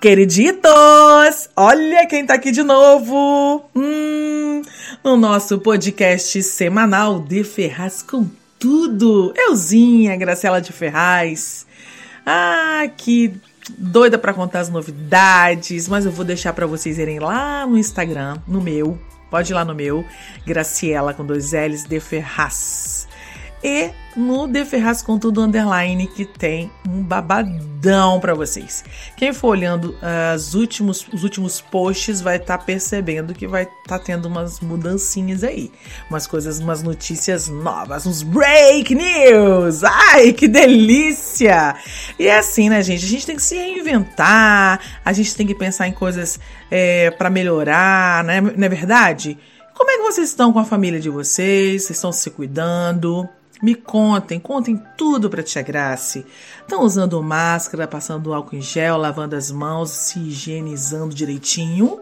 Queriditos! Olha quem tá aqui de novo! Hum, no nosso podcast semanal de Ferraz com tudo. Euzinha, Graciela de Ferraz. Ah, que doida para contar as novidades, mas eu vou deixar para vocês irem lá no Instagram, no meu. Pode ir lá no meu, Graciela com dois L's de Ferraz e no De Ferraz com Tudo Underline, que tem um babadão para vocês. Quem for olhando uh, últimos, os últimos posts vai estar tá percebendo que vai estar tá tendo umas mudancinhas aí. Umas coisas, umas notícias novas, uns break news! Ai, que delícia! E é assim, né, gente? A gente tem que se reinventar, a gente tem que pensar em coisas é, para melhorar, né? Não é verdade? Como é que vocês estão com a família de vocês? Vocês estão se cuidando? Me contem, contem tudo para Tia Grace. Estão usando máscara, passando álcool em gel, lavando as mãos, se higienizando direitinho?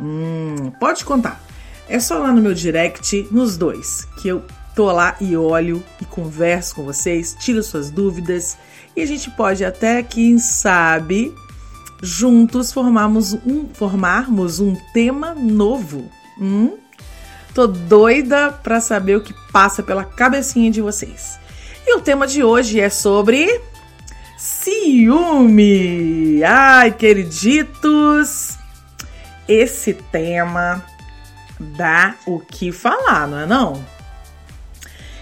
Hum, pode contar. É só lá no meu direct, nos dois, que eu tô lá e olho e converso com vocês, tiro suas dúvidas e a gente pode até, quem sabe, juntos formarmos um, formarmos um tema novo. Hum? Tô doida para saber o que passa pela cabecinha de vocês. E o tema de hoje é sobre ciúme. Ai, queriditos, esse tema dá o que falar, não é não?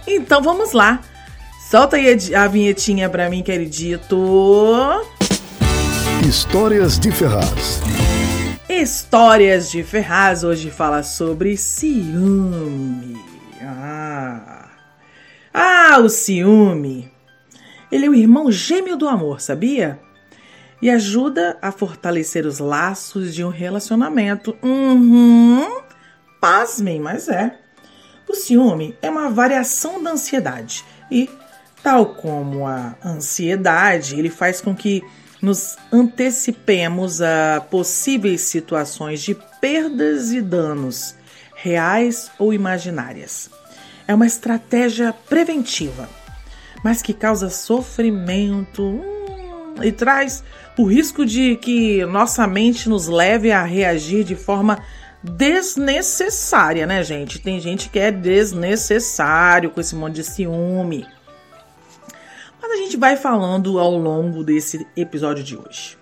Então vamos lá. Solta aí a vinhetinha para mim, queridito. Histórias de Ferraz. Histórias de Ferraz hoje fala sobre ciúme. Ah. o ciúme. Ele é o irmão gêmeo do amor, sabia? E ajuda a fortalecer os laços de um relacionamento. Uhum. Pasmem, mas é. O ciúme é uma variação da ansiedade e, tal como a ansiedade, ele faz com que nos antecipemos a possíveis situações de perdas e danos, reais ou imaginárias. É uma estratégia preventiva, mas que causa sofrimento hum, e traz o risco de que nossa mente nos leve a reagir de forma desnecessária, né, gente? Tem gente que é desnecessário com esse monte de ciúme mas a gente vai falando ao longo desse episódio de hoje.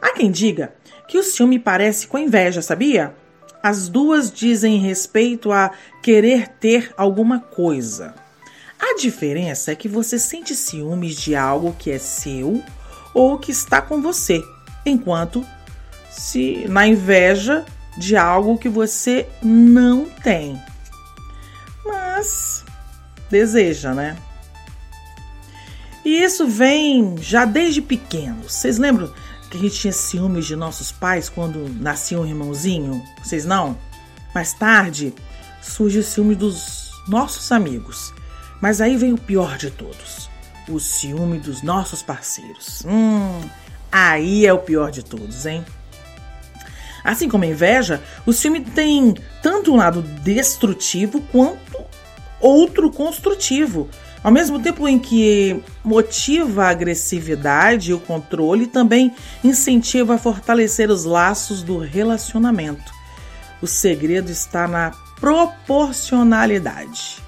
Há quem diga que o ciúme parece com inveja, sabia? As duas dizem respeito a querer ter alguma coisa. A diferença é que você sente ciúmes de algo que é seu ou que está com você, enquanto se na inveja de algo que você não tem. Mas deseja, né? E isso vem já desde pequeno. Vocês lembram que a gente tinha ciúmes de nossos pais quando nascia um irmãozinho? Vocês não? Mais tarde surge o ciúme dos nossos amigos. Mas aí vem o pior de todos: o ciúme dos nossos parceiros. Hum, aí é o pior de todos, hein? Assim como a inveja, o ciúme tem tanto um lado destrutivo quanto outro construtivo. Ao mesmo tempo em que motiva a agressividade e o controle, também incentiva a fortalecer os laços do relacionamento. O segredo está na proporcionalidade.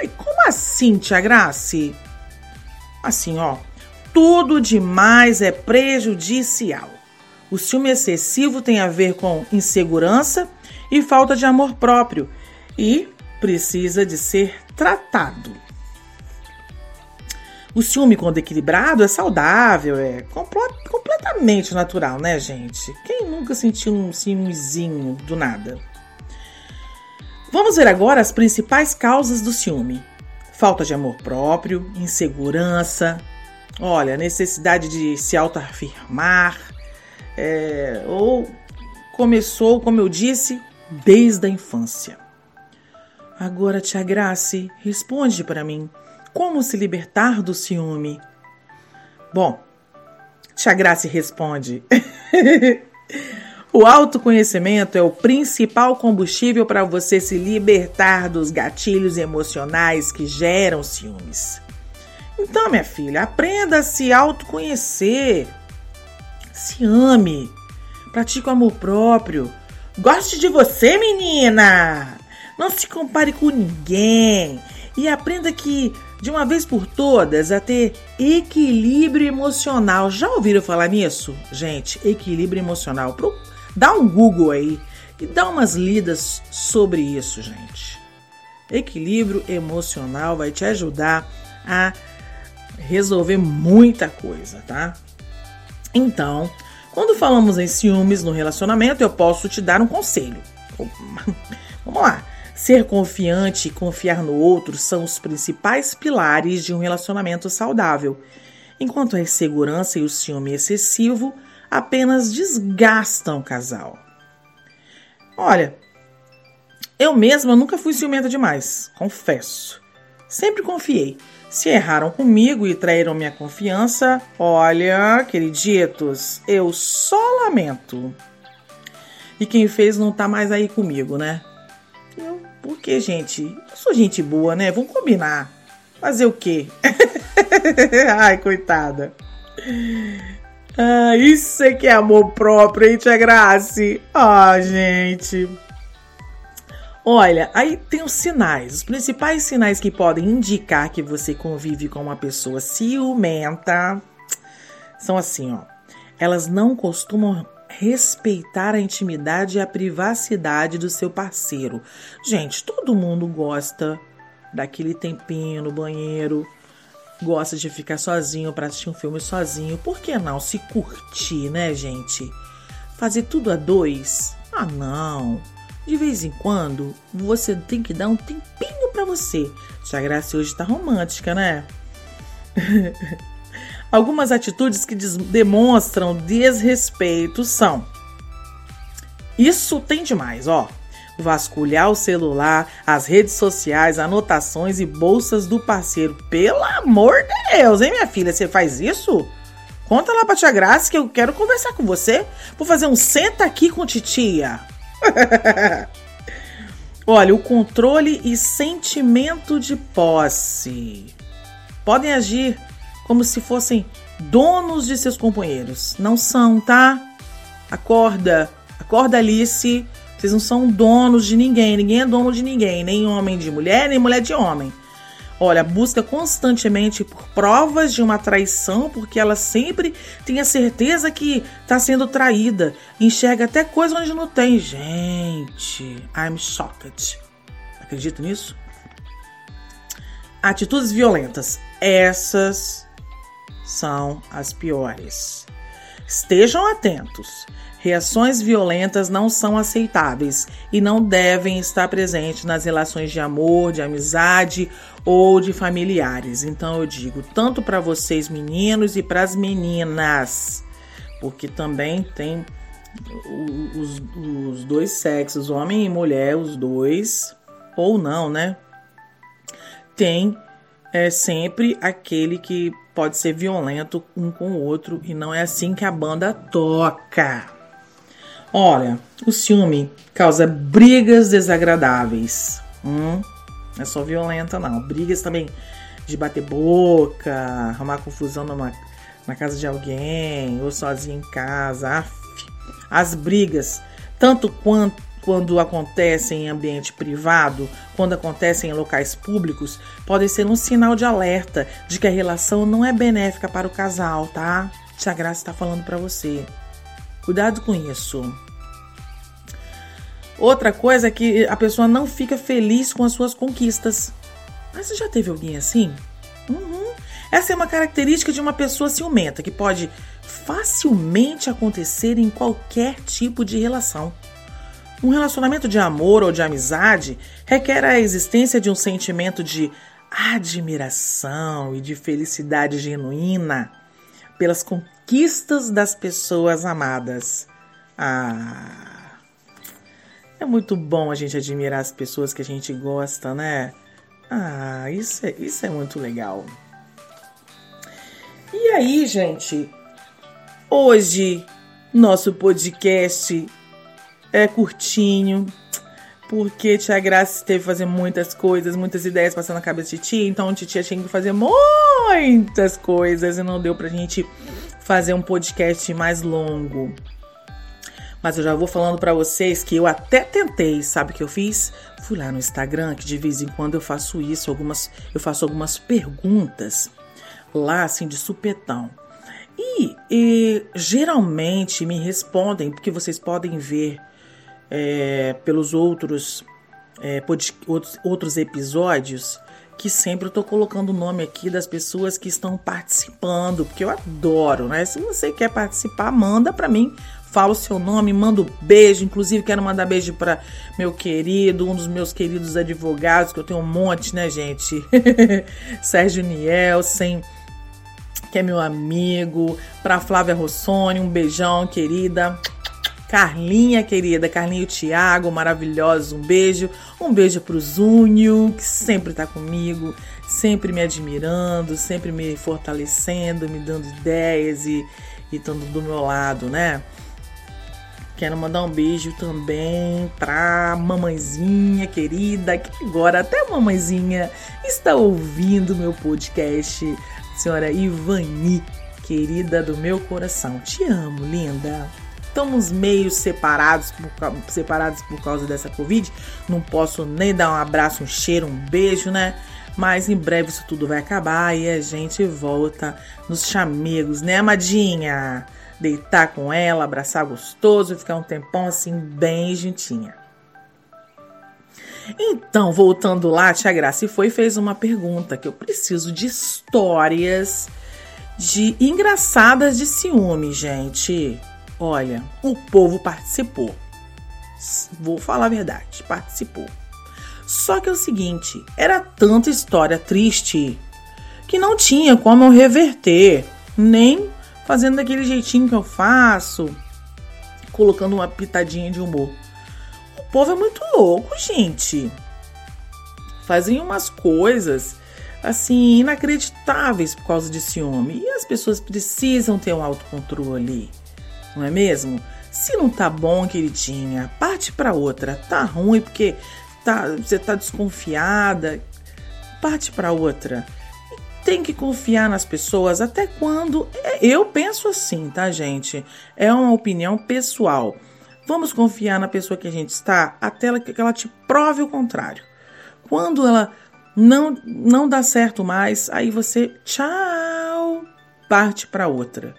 Ai, como assim, Tia Grace? Assim, ó, tudo demais é prejudicial. O ciúme excessivo tem a ver com insegurança e falta de amor próprio e precisa de ser tratado. O ciúme, quando equilibrado, é saudável, é completamente natural, né, gente? Quem nunca sentiu um ciúmezinho do nada? Vamos ver agora as principais causas do ciúme: falta de amor próprio, insegurança, olha, necessidade de se autoafirmar, é, ou começou, como eu disse, desde a infância. Agora, Tia Grace, responde para mim: como se libertar do ciúme? Bom, Tia Grace responde. o autoconhecimento é o principal combustível para você se libertar dos gatilhos emocionais que geram ciúmes. Então, minha filha, aprenda a se autoconhecer. Se ame. Pratique o amor próprio. Goste de você, menina! Não se compare com ninguém. E aprenda que de uma vez por todas a ter equilíbrio emocional. Já ouviram falar nisso? Gente, equilíbrio emocional. Dá um Google aí e dá umas lidas sobre isso, gente. Equilíbrio emocional vai te ajudar a resolver muita coisa, tá? Então, quando falamos em ciúmes no relacionamento, eu posso te dar um conselho. Vamos lá. Ser confiante e confiar no outro são os principais pilares de um relacionamento saudável, enquanto a insegurança e o ciúme excessivo apenas desgastam o casal. Olha, eu mesma nunca fui ciumenta demais, confesso. Sempre confiei. Se erraram comigo e traíram minha confiança, olha, queriditos, eu só lamento. E quem fez não tá mais aí comigo, né? Porque, gente, eu sou gente boa, né? Vamos combinar. Fazer o quê? Ai, coitada. Ah, isso é que é amor próprio, hein, Tia Grace? Ah, gente. Olha, aí tem os sinais. Os principais sinais que podem indicar que você convive com uma pessoa ciumenta são assim, ó. Elas não costumam respeitar a intimidade e a privacidade do seu parceiro. Gente, todo mundo gosta daquele tempinho no banheiro, gosta de ficar sozinho para assistir um filme sozinho. Por que não se curtir, né, gente? Fazer tudo a dois? Ah, não. De vez em quando, você tem que dar um tempinho para você. Tia Graça hoje tá romântica, né? Algumas atitudes que demonstram desrespeito são: Isso tem demais, ó. Vasculhar o celular, as redes sociais, anotações e bolsas do parceiro. Pelo amor de Deus, hein, minha filha? Você faz isso? Conta lá pra tia Graça que eu quero conversar com você. Vou fazer um senta aqui com titia. Olha, o controle e sentimento de posse podem agir como se fossem donos de seus companheiros. Não são, tá? Acorda, acorda Alice. Vocês não são donos de ninguém, ninguém é dono de ninguém, nem homem de mulher, nem mulher de homem. Olha, busca constantemente por provas de uma traição, porque ela sempre tem a certeza que está sendo traída. Enxerga até coisa onde não tem. Gente, I'm shocked. Acredito nisso? Atitudes violentas. Essas são as piores. Estejam atentos. Reações violentas não são aceitáveis e não devem estar presentes nas relações de amor, de amizade ou de familiares. Então eu digo tanto para vocês meninos e para as meninas, porque também tem os, os dois sexos, homem e mulher, os dois, ou não, né? Tem é sempre aquele que pode ser violento um com o outro e não é assim que a banda toca. Olha, o ciúme causa brigas desagradáveis. Hum, não é só violenta, não. Brigas também de bater boca, arrumar confusão numa, na casa de alguém ou sozinho em casa. Aff. As brigas, tanto quanto quando acontecem em ambiente privado, quando acontecem em locais públicos, podem ser um sinal de alerta de que a relação não é benéfica para o casal, tá? Tia Graça está falando para você. Cuidado com isso. Outra coisa é que a pessoa não fica feliz com as suas conquistas. Mas você já teve alguém assim? Uhum. Essa é uma característica de uma pessoa ciumenta que pode facilmente acontecer em qualquer tipo de relação. Um relacionamento de amor ou de amizade requer a existência de um sentimento de admiração e de felicidade genuína pelas conquistas das pessoas amadas. Ah, é muito bom a gente admirar as pessoas que a gente gosta, né? Ah, isso é, isso é muito legal. E aí, gente, hoje nosso podcast é curtinho, porque Tia Graça teve que fazer muitas coisas, muitas ideias passando na cabeça de Tia, então a Tia tinha que fazer muitas coisas e não deu pra gente fazer um podcast mais longo. Mas eu já vou falando para vocês que eu até tentei, sabe o que eu fiz? Fui lá no Instagram, que de vez em quando eu faço isso, algumas eu faço algumas perguntas lá assim de supetão. E, e geralmente me respondem, porque vocês podem ver é, pelos outros, é, outros, outros episódios que sempre eu tô colocando o nome aqui das pessoas que estão participando, porque eu adoro, né? Se você quer participar, manda para mim, fala o seu nome, manda um beijo. Inclusive, quero mandar beijo para meu querido, um dos meus queridos advogados, que eu tenho um monte, né, gente? Sérgio Nielsen, que é meu amigo. Para Flávia Rossoni, um beijão, querida. Carlinha, querida, Carlinho Thiago, maravilhoso, um beijo. Um beijo pro Zúnio, que sempre tá comigo, sempre me admirando, sempre me fortalecendo, me dando ideias e estando do meu lado, né? Quero mandar um beijo também pra mamãezinha querida, que agora até a mamãezinha está ouvindo meu podcast. Senhora Ivani, querida do meu coração. Te amo, linda. Estamos meio separados por, separados por causa dessa Covid. Não posso nem dar um abraço, um cheiro, um beijo, né? Mas em breve isso tudo vai acabar e a gente volta nos chamegos, né, amadinha? Deitar com ela, abraçar gostoso, ficar um tempão assim, bem juntinha. Então, voltando lá, a Tia Graça foi e fez uma pergunta que eu preciso de histórias de engraçadas de ciúme, gente. Olha, o povo participou. Vou falar a verdade, participou. Só que é o seguinte, era tanta história triste que não tinha como eu reverter, nem fazendo daquele jeitinho que eu faço, colocando uma pitadinha de humor. O povo é muito louco, gente. Fazem umas coisas assim inacreditáveis por causa de ciúme. E as pessoas precisam ter um autocontrole não é mesmo? Se não tá bom, queridinha, parte para outra. Tá ruim porque tá, você tá desconfiada, parte para outra. Tem que confiar nas pessoas até quando. É, eu penso assim, tá, gente? É uma opinião pessoal. Vamos confiar na pessoa que a gente está até que ela te prove o contrário. Quando ela não não dá certo mais, aí você tchau, parte para outra.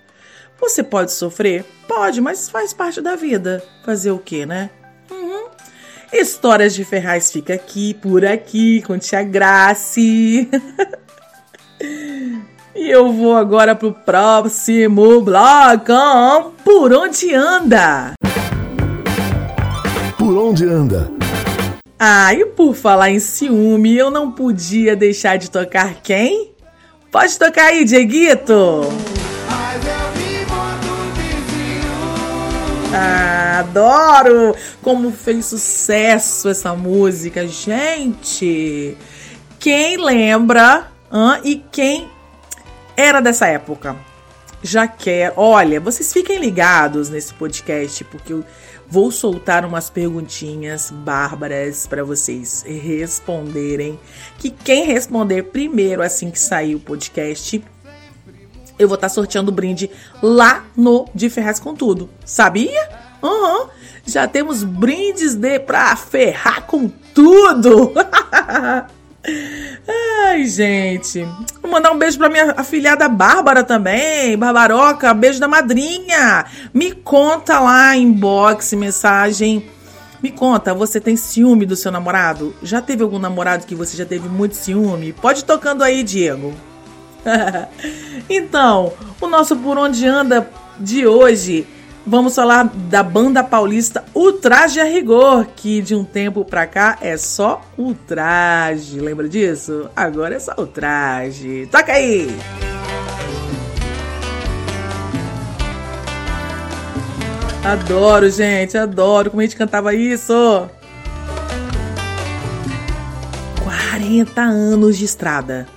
Você pode sofrer? Pode, mas faz parte da vida. Fazer o quê, né? Uhum. Histórias de Ferraz fica aqui, por aqui, com Tia Grace. e eu vou agora pro próximo bloco. Por onde anda? Por onde anda? Ah, e por falar em ciúme, eu não podia deixar de tocar quem? Pode tocar aí, Dieguito! Adoro! Como fez sucesso essa música, gente! Quem lembra hein, e quem era dessa época? Já quer. Olha, vocês fiquem ligados nesse podcast, porque eu vou soltar umas perguntinhas bárbaras para vocês responderem. Que quem responder primeiro, assim que sair o podcast, eu vou estar tá sorteando o brinde lá no De Ferraz com Tudo. Sabia? Uhum. Já temos brindes de pra ferrar com tudo. Ai, gente. Vou mandar um beijo pra minha afilhada Bárbara também. Barbaroca, beijo da madrinha. Me conta lá, inbox, mensagem. Me conta, você tem ciúme do seu namorado? Já teve algum namorado que você já teve muito ciúme? Pode tocando aí, Diego. então, o nosso Por Onde Anda de hoje, vamos falar da banda paulista Ultraje a Rigor, que de um tempo pra cá é só ultraje. Lembra disso? Agora é só ultraje. Toca aí! Adoro, gente, adoro como a gente cantava isso. 40 anos de estrada.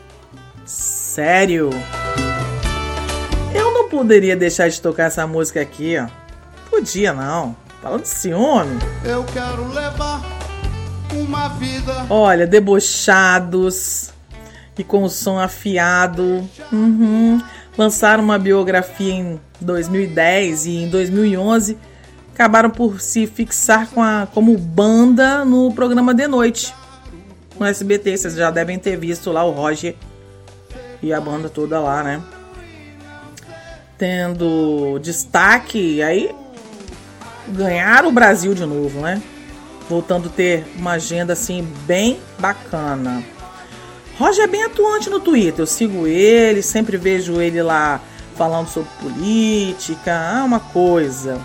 Sério? Eu não poderia deixar de tocar essa música aqui, ó. Podia não. Falando de ciúme. Eu quero levar uma vida. Olha, debochados e com o som afiado. Uhum. Lançaram uma biografia em 2010 e em 2011 acabaram por se fixar com a, como banda no programa de noite no SBT. Vocês já devem ter visto lá o Roger e a banda toda lá, né? Tendo destaque, aí ganharam o Brasil de novo, né? Voltando a ter uma agenda assim bem bacana. Roger é bem atuante no Twitter, eu sigo ele, sempre vejo ele lá falando sobre política, ah, uma coisa.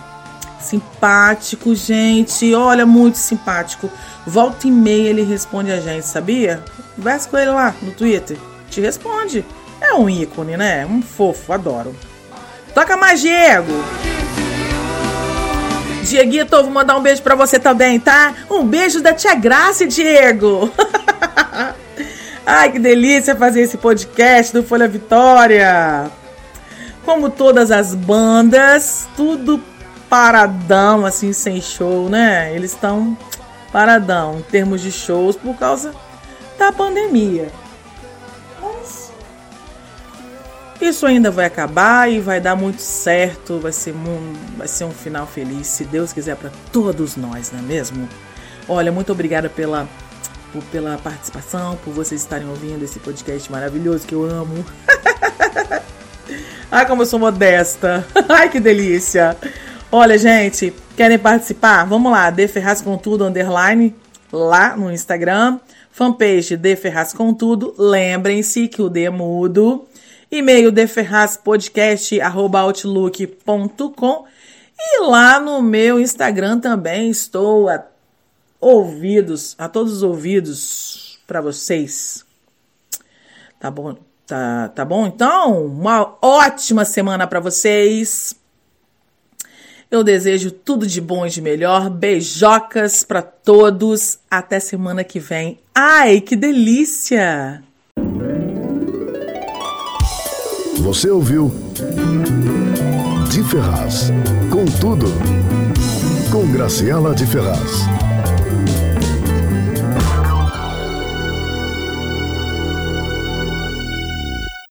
Simpático, gente, olha, muito simpático. Volta e meia ele responde a gente, sabia? Conversa com ele lá no Twitter, te responde. É um ícone, né? Um fofo, adoro. Toca mais, Diego! Dieguito, vou mandar um beijo para você também, tá? Um beijo da tia Graça, Diego! Ai, que delícia fazer esse podcast do Folha Vitória! Como todas as bandas, tudo paradão, assim, sem show, né? Eles estão paradão em termos de shows por causa da pandemia. Isso ainda vai acabar e vai dar muito certo, vai ser, um, vai ser um final feliz, se Deus quiser, para todos nós, não é mesmo? Olha, muito obrigada pela por, pela participação, por vocês estarem ouvindo esse podcast maravilhoso que eu amo. Ai, como eu sou modesta. Ai, que delícia. Olha, gente, querem participar? Vamos lá, De Ferraz com Tudo, underline, lá no Instagram. Fanpage De Ferraz com Tudo. Lembrem-se que o D é mudo. E-mail deferrazpodcast.outlook.com E lá no meu Instagram também estou a ouvidos, a todos os ouvidos para vocês. Tá bom? Tá, tá bom? Então, uma ótima semana para vocês. Eu desejo tudo de bom e de melhor. Beijocas para todos. Até semana que vem. Ai, que delícia! Você ouviu De Ferraz. Com tudo. Com Graciela de Ferraz.